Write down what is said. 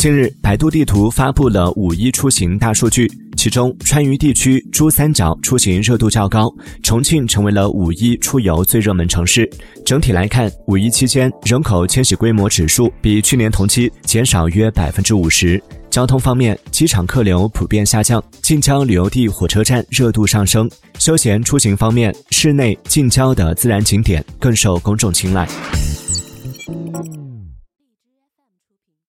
近日百度地图发布了五一出行大数据其中川渝地区珠三角出行热度较高重庆成为了五一出游最热门城市。整体来看五一期间人口迁徙规模指数比去年同期减少约百分之五十。交通方面机场客流普遍下降近郊旅游地火车站热度上升。休闲出行方面室内近郊的自然景点更受公众青睐。